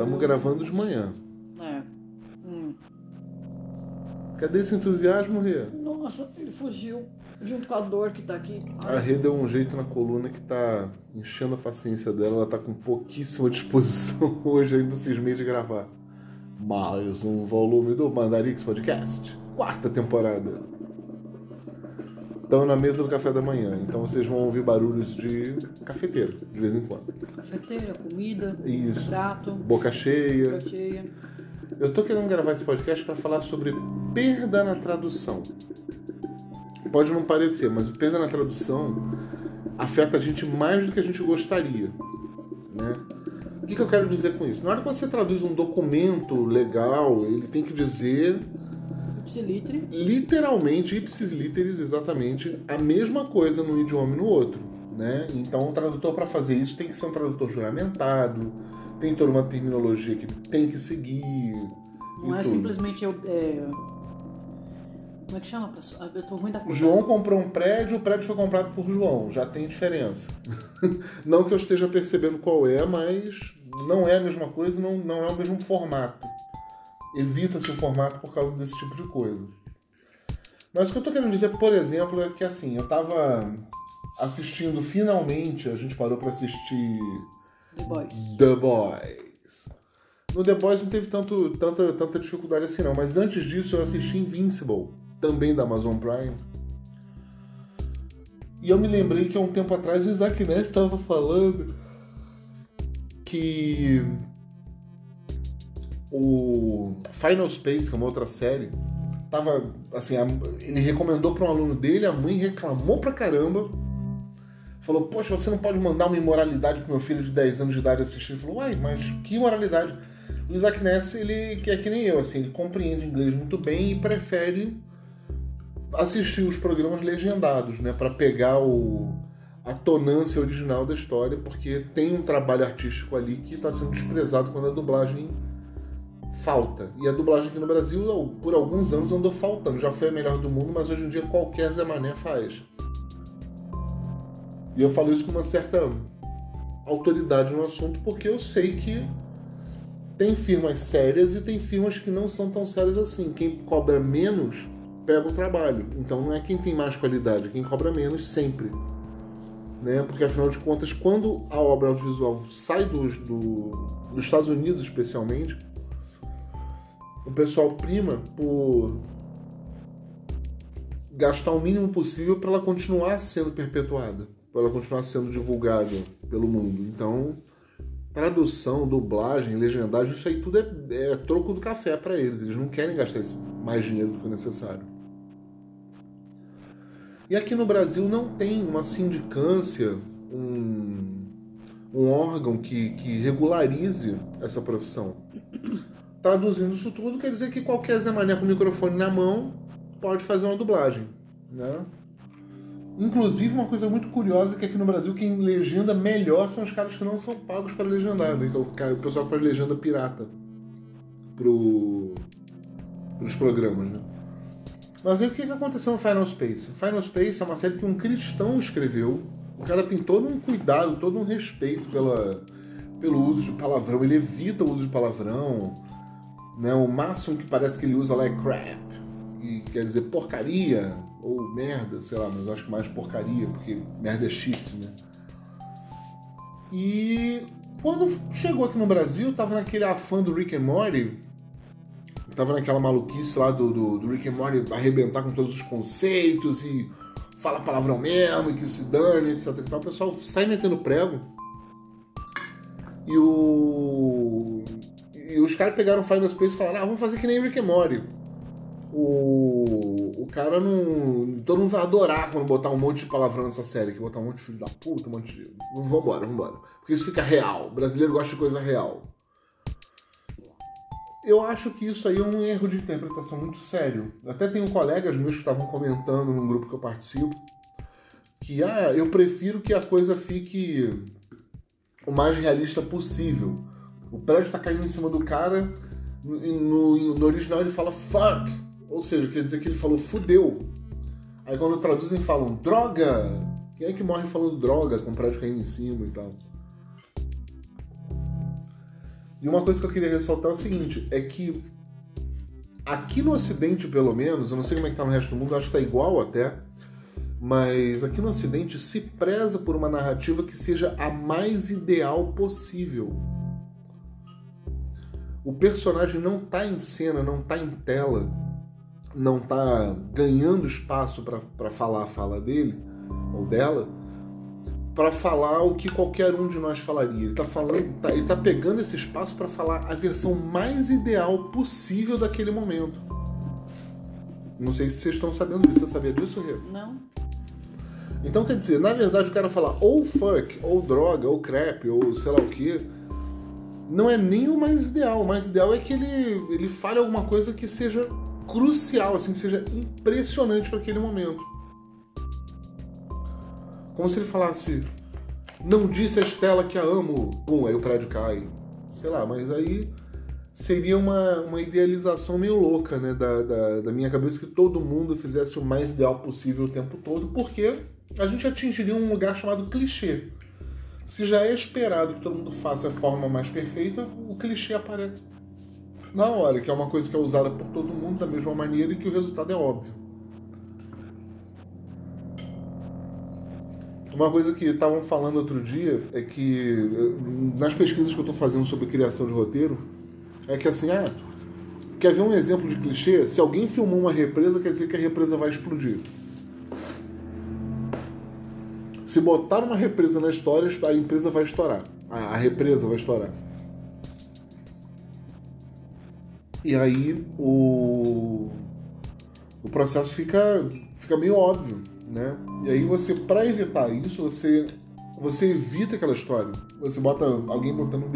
Estamos gravando de manhã. É. Hum. Cadê esse entusiasmo, Rê? Nossa, ele fugiu junto com a dor que tá aqui. A Rê deu um jeito na coluna que tá enchendo a paciência dela. Ela tá com pouquíssima disposição hoje, ainda cismei de gravar. Mais um volume do Mandarix Podcast. Quarta temporada. Estão na mesa do café da manhã, então vocês vão ouvir barulhos de cafeteira, de vez em quando. Cafeteira, comida, Isso. prato, Boca cheia. boca cheia. Eu tô querendo gravar esse podcast para falar sobre perda na tradução. Pode não parecer, mas o perda na tradução afeta a gente mais do que a gente gostaria, né? O que, que eu quero dizer com isso? Na hora que você traduz um documento legal, ele tem que dizer Literalmente, ipsis literis, exatamente, a mesma coisa num idioma e no outro, né? Então, o tradutor para fazer isso tem que ser um tradutor juramentado, tem toda uma terminologia que tem que seguir. Não é tudo. simplesmente eu. é, Como é que chama, pessoal? Ah, Eu tô ruim da conta. João comprou um prédio, o prédio foi comprado por João, já tem diferença. não que eu esteja percebendo qual é, mas não é a mesma coisa, não, não é o mesmo formato. Evita-se o formato por causa desse tipo de coisa. Mas o que eu tô querendo dizer, por exemplo, é que assim, eu tava assistindo finalmente, a gente parou para assistir The Boys. The Boys. No The Boys não teve tanto, tanta, tanta dificuldade assim não, mas antes disso eu assisti Invincible, também da Amazon Prime. E eu me lembrei que há um tempo atrás o Isaac Ness estava falando que o Final Space, que é uma outra série, tava assim, ele recomendou para um aluno dele, a mãe reclamou pra caramba, falou: Poxa, você não pode mandar uma imoralidade pro meu filho de 10 anos de idade assistir. Ele falou: Uai, mas que imoralidade? O Isaac Ness, ele que é que nem eu, assim, ele compreende inglês muito bem e prefere assistir os programas legendados, né, para pegar o a tonância original da história, porque tem um trabalho artístico ali que está sendo desprezado quando a dublagem falta. E a dublagem aqui no Brasil, por alguns anos, andou faltando. Já foi a melhor do mundo, mas hoje em dia qualquer Zé Mané faz. E eu falo isso com uma certa autoridade no assunto, porque eu sei que tem firmas sérias e tem firmas que não são tão sérias assim. Quem cobra menos pega o trabalho. Então não é quem tem mais qualidade, é quem cobra menos sempre. Né? Porque afinal de contas, quando a obra audiovisual sai do, dos Estados Unidos, especialmente, o pessoal prima por gastar o mínimo possível para ela continuar sendo perpetuada, para ela continuar sendo divulgada pelo mundo. Então, tradução, dublagem, legendagem, isso aí tudo é, é troco do café para eles. Eles não querem gastar mais dinheiro do que o necessário. E aqui no Brasil não tem uma sindicância, um, um órgão que, que regularize essa profissão. Traduzindo isso tudo, quer dizer que qualquer Zé Mané com o microfone na mão pode fazer uma dublagem. Né? Inclusive, uma coisa muito curiosa é que aqui no Brasil quem legenda melhor são os caras que não são pagos para legendar, né? É o, pessoal que faz legenda pirata pro, pros programas, né? Mas aí o que, que aconteceu no Final Space? Final Space é uma série que um cristão escreveu. O cara tem todo um cuidado, todo um respeito pela, pelo uso de palavrão. Ele evita o uso de palavrão. Né? O máximo que parece que ele usa lá é crap. E quer dizer porcaria ou merda, sei lá, mas eu acho que mais porcaria, porque merda é shit, né? E quando chegou aqui no Brasil, tava naquele afã do Rick and Morty, tava naquela maluquice lá do, do, do Rick and Morty arrebentar com todos os conceitos e fala palavrão mesmo, e que se dane, etc. O pessoal sai metendo prego. E o. E os caras pegaram o Final Space e falaram: ah, vamos fazer que nem Rick and Morty. O, o cara não. Todo mundo vai adorar quando botar um monte de palavrão nessa série, que botar um monte de filho da puta, um monte de. Vambora, vambora. Porque isso fica real. O brasileiro gosta de coisa real. Eu acho que isso aí é um erro de interpretação muito sério. Até tenho colegas meus que estavam comentando num grupo que eu participo que ah, eu prefiro que a coisa fique o mais realista possível. O prédio tá caindo em cima do cara, no, no, original ele fala fuck, ou seja, quer dizer que ele falou fudeu. Aí quando traduzem falam droga. Quem é que morre falando droga com o prédio caindo em cima e tal? E uma coisa que eu queria ressaltar é o seguinte, é que aqui no Ocidente, pelo menos, eu não sei como é que tá no resto do mundo, acho que tá igual até, mas aqui no Ocidente se preza por uma narrativa que seja a mais ideal possível. O personagem não tá em cena, não tá em tela, não tá ganhando espaço para falar a fala dele ou dela, para falar o que qualquer um de nós falaria. Ele está falando, tá, ele tá pegando esse espaço para falar a versão mais ideal possível daquele momento. Não sei se vocês estão sabendo disso. Você sabia disso, Rê? Não. Então quer dizer, na verdade o cara fala ou fuck, ou droga, ou crap, ou sei lá o que, não é nem o mais ideal. O mais ideal é que ele, ele fale alguma coisa que seja crucial, assim, que seja impressionante para aquele momento. Como se ele falasse, não disse a Estela que a amo, pum, aí o prédio cai. Sei lá, mas aí seria uma, uma idealização meio louca, né, da, da, da, minha cabeça que todo mundo fizesse o mais ideal possível o tempo todo, porque a gente atingiria um lugar chamado clichê. Se já é esperado que todo mundo faça a forma mais perfeita, o clichê aparece na hora, que é uma coisa que é usada por todo mundo da mesma maneira e que o resultado é óbvio. Uma coisa que estavam falando outro dia é que, nas pesquisas que eu estou fazendo sobre criação de roteiro, é que assim, ah, quer ver um exemplo de clichê? Se alguém filmou uma represa, quer dizer que a represa vai explodir. Se botar uma represa na história, a empresa vai estourar. A represa vai estourar. E aí o, o processo fica, fica meio óbvio né? E aí você, para evitar isso, você você evita aquela história. Você bota alguém botando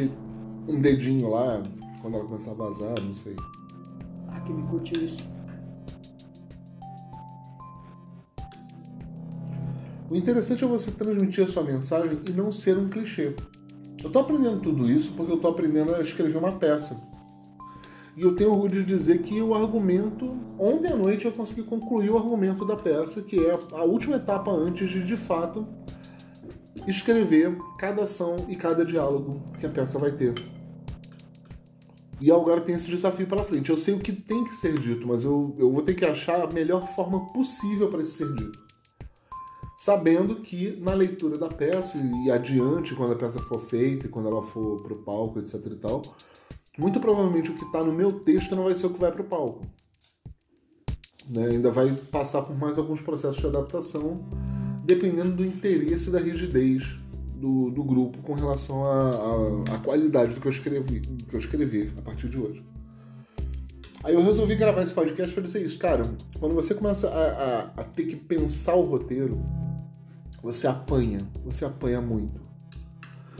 um dedinho lá quando ela começar a vazar, não sei. Ah, que me curtiu isso. O interessante é você transmitir a sua mensagem e não ser um clichê. Eu tô aprendendo tudo isso porque eu tô aprendendo a escrever uma peça. E eu tenho orgulho de dizer que o argumento, ontem à noite eu consegui concluir o argumento da peça, que é a última etapa antes de, de fato, escrever cada ação e cada diálogo que a peça vai ter. E agora tem esse desafio pela frente. Eu sei o que tem que ser dito, mas eu, eu vou ter que achar a melhor forma possível para isso ser dito. Sabendo que na leitura da peça e adiante, quando a peça for feita e quando ela for pro palco, etc e tal, muito provavelmente o que está no meu texto não vai ser o que vai para o palco. Né? Ainda vai passar por mais alguns processos de adaptação, dependendo do interesse da rigidez do, do grupo com relação à qualidade do que eu escrevi, do que eu escrevi a partir de hoje. Aí eu resolvi gravar esse podcast para dizer isso, cara. Quando você começa a, a, a ter que pensar o roteiro, você apanha, você apanha muito.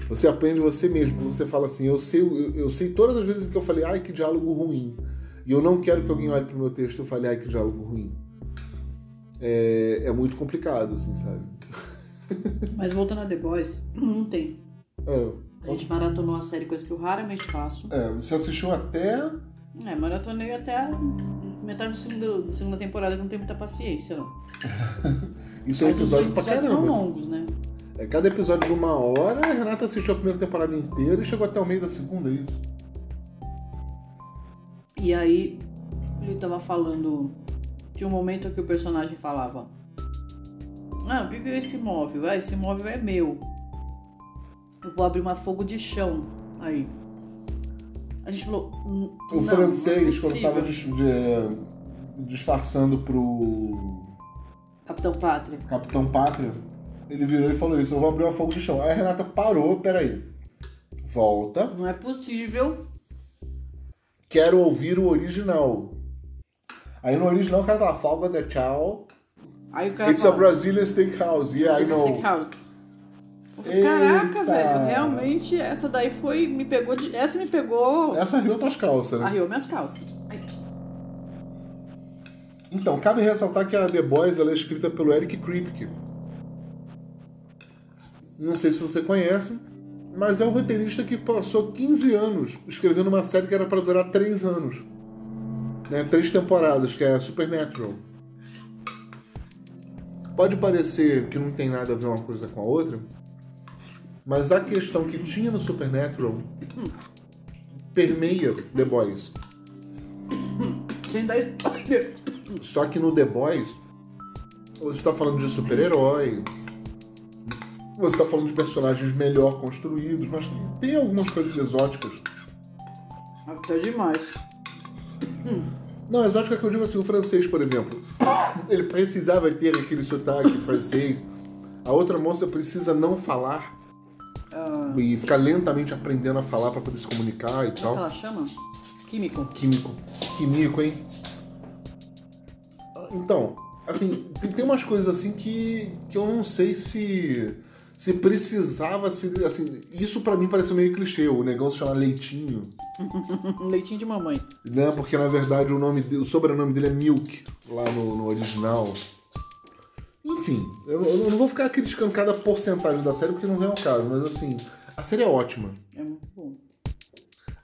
Você aprende você mesmo. Você fala assim, eu sei, eu, eu, sei todas as vezes que eu falei, ai, que diálogo ruim. E eu não quero que alguém olhe pro meu texto e fale, ai, que diálogo ruim. É, é muito complicado, assim, sabe? Mas voltando a The Boys, não tem. É. A gente maratonou a série, coisa que eu raramente faço. É, você assistiu até. É, maratonei até metade do segundo, da segunda temporada, que não tenho muita paciência, não. Isso é um episódio pra caramba. são longos, né? É cada episódio de uma hora, a Renata assistiu a primeira temporada inteira e chegou até o meio da segunda, é isso. E aí, ele tava falando. Tinha um momento que o personagem falava: Ah, o que é esse móvel? Ah, esse móvel é meu. Eu vou abrir uma fogo de chão. Aí. A gente falou. O francês, quando tava é, disfarçando pro. Capitão Pátria. Capitão Pátria ele virou e falou isso, eu vou abrir uma fogo de chão. Aí a Renata parou, peraí. Volta. Não é possível. Quero ouvir o original. Aí no original o cara tá lá, folga tchau. Aí o cara It's fala, a Brazilian Steakhouse, yeah, I know. Steakhouse. Caraca, velho, realmente essa daí foi. Me pegou de. Essa me pegou. Essa riu tuas calças, né? Arriou minhas calças. Então, cabe ressaltar que a The Boys ela é escrita pelo Eric Kripke. Não sei se você conhece, mas é um roteirista que passou 15 anos escrevendo uma série que era para durar 3 anos. Né? Três temporadas, que é Supernatural. Pode parecer que não tem nada a ver uma coisa com a outra, mas a questão que tinha no Supernatural permeia The Boys. Sem dar spoiler. Só que no The Boys, você está falando de super-herói, você está falando de personagens melhor construídos, mas tem algumas coisas exóticas. Até demais. Não, exótica que eu digo assim, o francês, por exemplo. Ele precisava ter aquele sotaque francês. A outra moça precisa não falar Ah, e ficar lentamente aprendendo a falar para poder se comunicar e como é que tal. ela chama? Químico. Químico. Químico, hein? Então, assim, tem, tem umas coisas assim que, que eu não sei se se precisava se assim, isso pra mim parece meio clichê, o negócio chama Leitinho, Um leitinho de mamãe. né? Porque na verdade o nome dele, o sobrenome dele é Milk lá no, no original. Enfim, eu, eu não vou ficar criticando cada porcentagem da série porque não vem ao caso, mas assim, a série é ótima. É.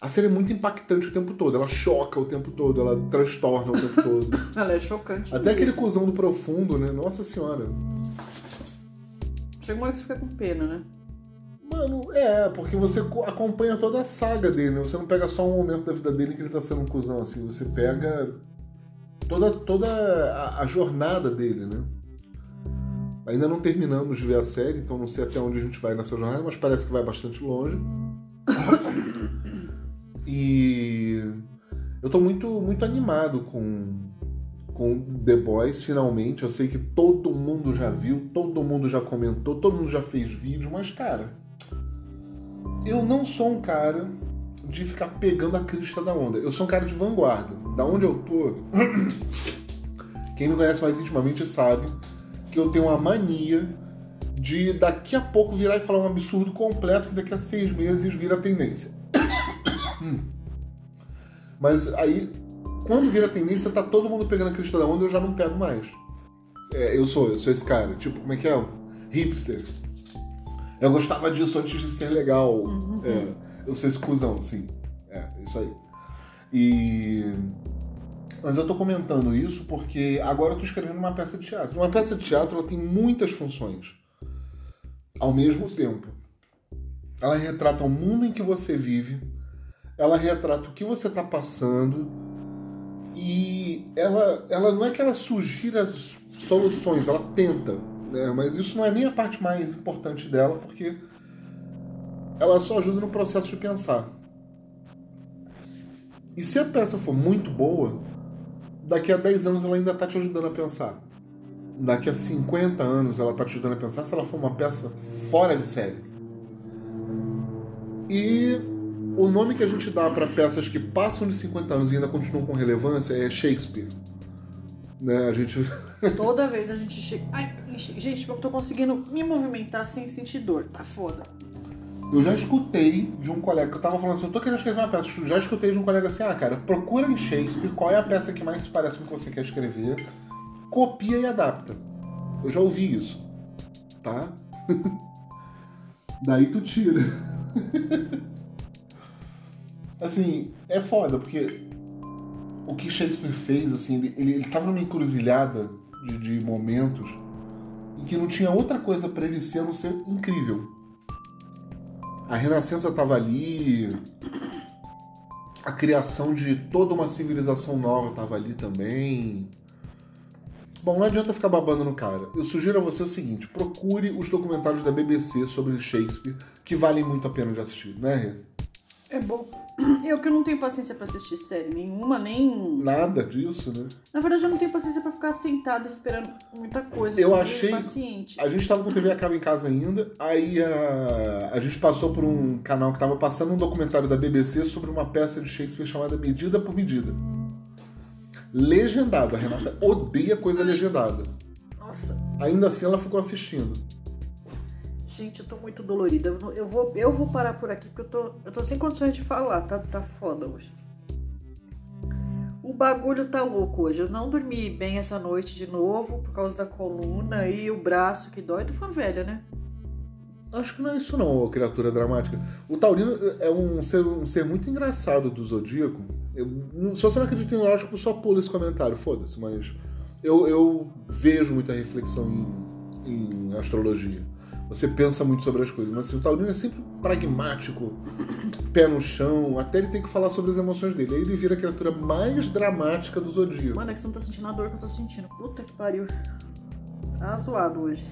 A série é muito impactante o tempo todo, ela choca o tempo todo, ela transtorna o tempo todo. Ela é chocante. Até aquele mesmo. cuzão do profundo, né? Nossa senhora. Chega uma hora que você fica com pena, né? Mano, é, porque você co- acompanha toda a saga dele, né? Você não pega só um momento da vida dele que ele tá sendo um cuzão, assim. Você pega toda, toda a, a jornada dele, né? Ainda não terminamos de ver a série, então não sei até onde a gente vai nessa jornada, mas parece que vai bastante longe. E eu tô muito, muito animado com, com The Boys, finalmente. Eu sei que todo mundo já viu, todo mundo já comentou, todo mundo já fez vídeo, mas, cara, eu não sou um cara de ficar pegando a crista da onda. Eu sou um cara de vanguarda. Da onde eu tô, quem me conhece mais intimamente sabe que eu tenho uma mania de daqui a pouco virar e falar um absurdo completo que daqui a seis meses vira tendência. Mas aí, quando vira tendência, tá todo mundo pegando a crista da onda, eu já não pego mais. É, eu sou, eu sou esse cara. Tipo, como é que é? Hipster. Eu gostava disso antes de ser legal. É, eu sou esse cuzão, sim. É, isso aí. E. Mas eu tô comentando isso porque agora eu tô escrevendo uma peça de teatro. Uma peça de teatro ela tem muitas funções ao mesmo tempo. Ela retrata o mundo em que você vive, ela retrata o que você está passando e ela, ela não é que ela sugira as soluções, ela tenta, né? mas isso não é nem a parte mais importante dela, porque ela só ajuda no processo de pensar. E se a peça for muito boa, daqui a 10 anos ela ainda está te ajudando a pensar. Daqui a 50 anos ela está te ajudando a pensar se ela for uma peça fora de série. E o nome que a gente dá para peças que passam de 50 anos e ainda continuam com relevância é Shakespeare. Né? A gente Toda vez a gente chega. Ai, gente, eu tô conseguindo me movimentar sem sentir dor. Tá foda. Eu já escutei de um colega que eu tava falando assim, eu tô querendo escrever uma peça, eu já escutei de um colega assim, ah, cara, procura em Shakespeare qual é a peça que mais se parece com o que você quer escrever, copia e adapta. Eu já ouvi isso, tá? Daí tu tira. assim, é foda, porque o que Shakespeare fez, assim, ele, ele, ele tava numa encruzilhada de, de momentos em que não tinha outra coisa pra ele ser a não ser incrível. A Renascença estava ali, a criação de toda uma civilização nova estava ali também. Bom, não adianta ficar babando no cara. Eu sugiro a você o seguinte: procure os documentários da BBC sobre Shakespeare, que valem muito a pena de assistir, né, Rê? É bom. Eu que não tenho paciência pra assistir série nenhuma, nem. Nada disso, né? Na verdade, eu não tenho paciência pra ficar sentada esperando muita coisa. Eu achei- Paciente. A gente tava com TV a cabo em casa ainda, aí a, a gente passou por um canal que tava passando um documentário da BBC sobre uma peça de Shakespeare chamada Medida por Medida. Legendado. A Renata odeia coisa legendada. Nossa, Ainda assim ela ficou assistindo. Gente, eu tô muito dolorida. Eu vou, eu vou parar por aqui porque eu tô, eu tô sem condições de falar. Tá, tá foda hoje. O bagulho tá louco hoje. Eu não dormi bem essa noite de novo por causa da coluna e o braço que dói. Tô ficando velha, né? Acho que não é isso não, criatura dramática. O Taurino é um ser, um ser muito engraçado do Zodíaco. Eu, se você não acredita em horóscopo, só pula esse comentário, foda-se, mas eu, eu vejo muita reflexão em, em astrologia. Você pensa muito sobre as coisas. Mas assim, o taurino é sempre pragmático, pé no chão, até ele tem que falar sobre as emoções dele. Aí ele vira a criatura mais dramática do zodíaco. Mano, é que você não tá sentindo a dor que eu tô sentindo. Puta que pariu. Tá zoado hoje.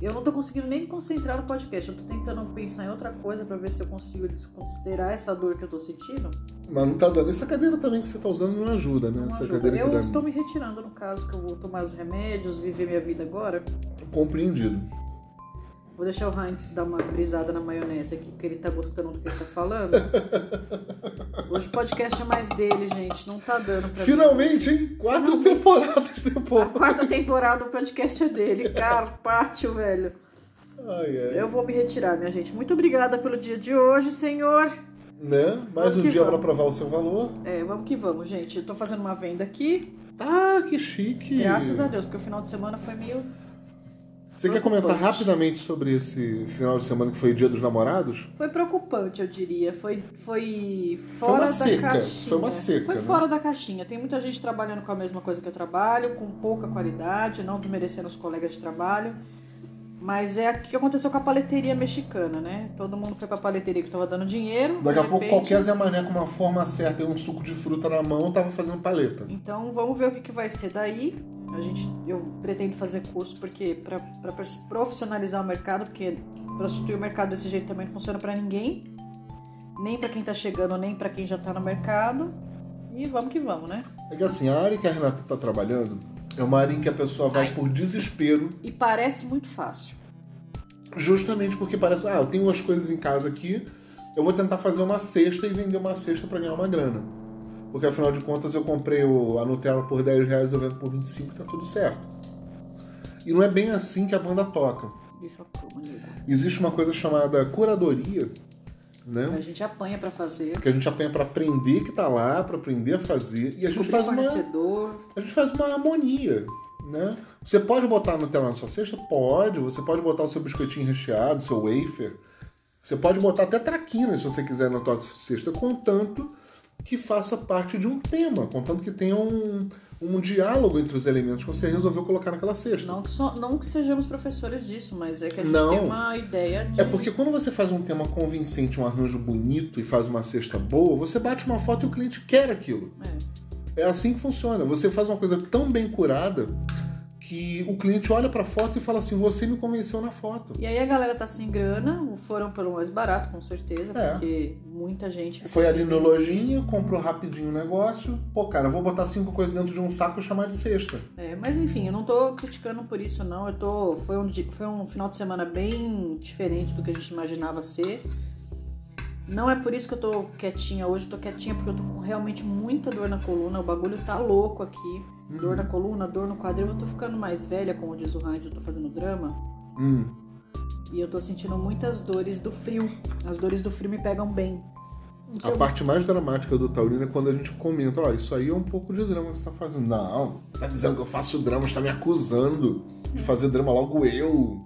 Eu não tô conseguindo nem me concentrar no podcast. Eu tô tentando pensar em outra coisa pra ver se eu consigo desconsiderar essa dor que eu tô sentindo. Mas não tá dando. Essa cadeira também que você tá usando não ajuda, né? Não Essa ajuda. cadeira Eu dá... estou me retirando, no caso, que eu vou tomar os remédios, viver minha vida agora. Compreendido. Vou deixar o Heinz dar uma brisada na maionese aqui, porque ele tá gostando do que ele tá falando. Hoje o podcast é mais dele, gente. Não tá dando pra mim. Finalmente, hein? Quatro Finalmente. temporadas A depois. quarta temporada do podcast é dele. Carpaccio, velho. Ai, ai. Eu vou me retirar, minha gente. Muito obrigada pelo dia de hoje, senhor. Né? Mais Vamos um dia pra vamos. provar o seu valor. É, vamos que vamos, gente. Eu tô fazendo uma venda aqui. Ah, que chique. Graças a Deus, porque o final de semana foi meio. Você quer comentar rapidamente sobre esse final de semana que foi Dia dos Namorados? Foi preocupante, eu diria. Foi, foi Foi fora uma da seca, caixinha. foi uma seca, Foi né? fora da caixinha. Tem muita gente trabalhando com a mesma coisa que eu trabalho, com pouca qualidade, não desmerecendo os colegas de trabalho. Mas é o que aconteceu com a paleteria mexicana, né? Todo mundo foi pra paleteria que tava dando dinheiro. Daqui a pouco repente- qualquer Zé Mané com uma forma certa e um suco de fruta na mão tava fazendo paleta. Então vamos ver o que, que vai ser daí. A gente, eu pretendo fazer curso porque para profissionalizar o mercado, porque prostituir o mercado desse jeito também não funciona para ninguém, nem para quem tá chegando, nem para quem já tá no mercado. E vamos que vamos, né? É que assim, a área que a Renata tá trabalhando é uma área em que a pessoa vai por desespero, E parece muito fácil. justamente porque parece, ah, eu tenho as coisas em casa aqui, eu vou tentar fazer uma cesta e vender uma cesta pra ganhar uma grana. Porque afinal de contas eu comprei a Nutella por 10 reais, eu vendo por 25, tá tudo certo. E não é bem assim que a banda toca. Existe uma coisa chamada curadoria, né? A gente apanha para fazer. Que a gente apanha pra aprender que tá lá, pra aprender a fazer. E a gente faz uma, a gente faz uma harmonia, né? Você pode botar Nutella na sua cesta? Pode. Você pode botar o seu biscoitinho recheado, seu wafer. Você pode botar até traquina, se você quiser, na sua cesta, contanto que faça parte de um tema, contanto que tenha um, um diálogo entre os elementos que você resolveu colocar naquela cesta. Não que, so- não que sejamos professores disso, mas é que a gente Não. tem uma ideia de. É porque quando você faz um tema convincente, um arranjo bonito e faz uma cesta boa, você bate uma foto e o cliente quer aquilo. É. É assim que funciona. Você faz uma coisa tão bem curada que o cliente olha pra foto e fala assim: Você me convenceu na foto. E aí a galera tá sem grana, foram pelo mais barato, com certeza, É. porque muita gente. Foi ali na grana. lojinha, comprou rapidinho o negócio. Pô, cara, vou botar cinco coisas dentro de um saco e chamar de cesta. É, mas enfim, eu não tô criticando por isso, não. Eu tô. Foi um, foi um final de semana bem diferente do que a gente imaginava ser. Não é por isso que eu tô quietinha hoje, eu tô quietinha porque eu tô com realmente muita dor na coluna. O bagulho tá louco aqui. Dor na coluna, dor no quadril. Eu tô ficando mais velha, como diz o Heinz, eu tô fazendo drama. Hum. E eu tô sentindo muitas dores do frio. As dores do frio me pegam bem. A parte mais dramática do Taurino é quando a gente comenta: Ó, isso aí é um pouco de drama que você tá fazendo. Não, tá dizendo que eu faço drama, está me acusando de fazer drama logo eu.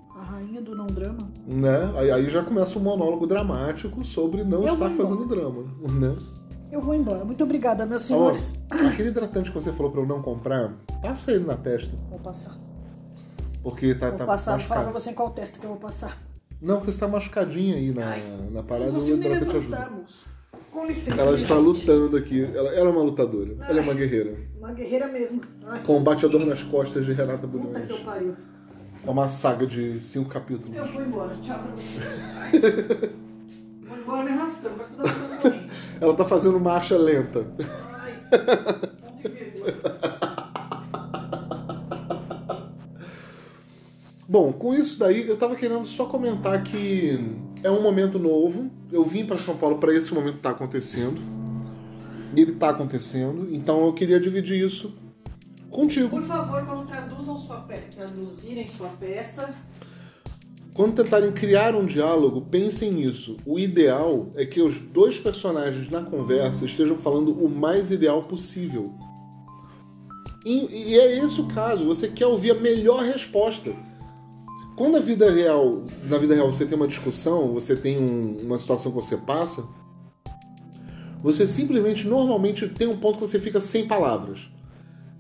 Do não drama. Né? Aí, aí já começa um monólogo dramático sobre não Eu estar fazendo drama. Né? Eu vou embora. Muito obrigada, meus Ó, senhores. aquele hidratante que você falou pra eu não comprar, passa ele na testa. Vou passar. Porque tá, Vou tá passar. Vou falar pra machucado. você em qual testa que eu vou passar. Não, porque você tá machucadinha aí na, na parada e o consigo me hidrata te ajuda. Com licença. Ela está gente. lutando aqui. Ela, ela é uma lutadora. Ela é uma guerreira. Uma guerreira mesmo. Ai, Combate a dor nas costas de Renata puta que Bulhões. eu pariu. É uma saga de cinco capítulos. Eu vou embora. Tchau pra vocês. vou embora me arrastando. Eu tô arrastando corrente. Ela tá fazendo marcha lenta. Ai. Ponto de vírgula. Bom, com isso daí, eu tava querendo só comentar que é um momento novo. Eu vim para São Paulo para esse momento que tá acontecendo. Ele tá acontecendo. Então eu queria dividir isso contigo. Por favor, quando traduzam sua peça, traduzirem sua peça, Quando tentarem criar um diálogo, pensem nisso. O ideal é que os dois personagens na conversa estejam falando o mais ideal possível. E, e é esse o caso. Você quer ouvir a melhor resposta. Quando a vida real, na vida real, você tem uma discussão, você tem um- uma situação que você passa, você simplesmente, normalmente, tem um ponto que você fica sem palavras.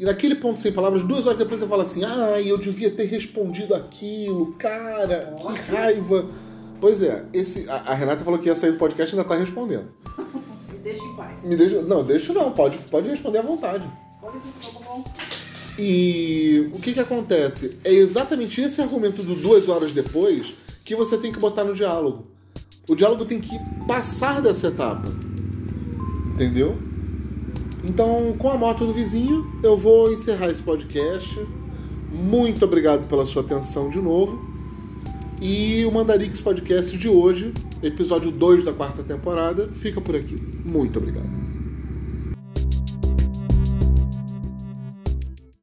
E naquele ponto sem palavras, duas horas depois você fala assim: ai, eu devia ter respondido aquilo, cara, que raiva. Pois é, esse, a, a Renata falou que ia sair do podcast e ainda tá respondendo. Me deixa em paz. Me deixa, não, deixa não, pode, pode responder à vontade. Pode ser, tá bom. E o que que acontece? É exatamente esse argumento do duas horas depois que você tem que botar no diálogo. O diálogo tem que passar dessa etapa. Entendeu? Então, com a moto do vizinho, eu vou encerrar esse podcast. Muito obrigado pela sua atenção de novo. E o Mandarix Podcast de hoje, episódio 2 da quarta temporada, fica por aqui. Muito obrigado.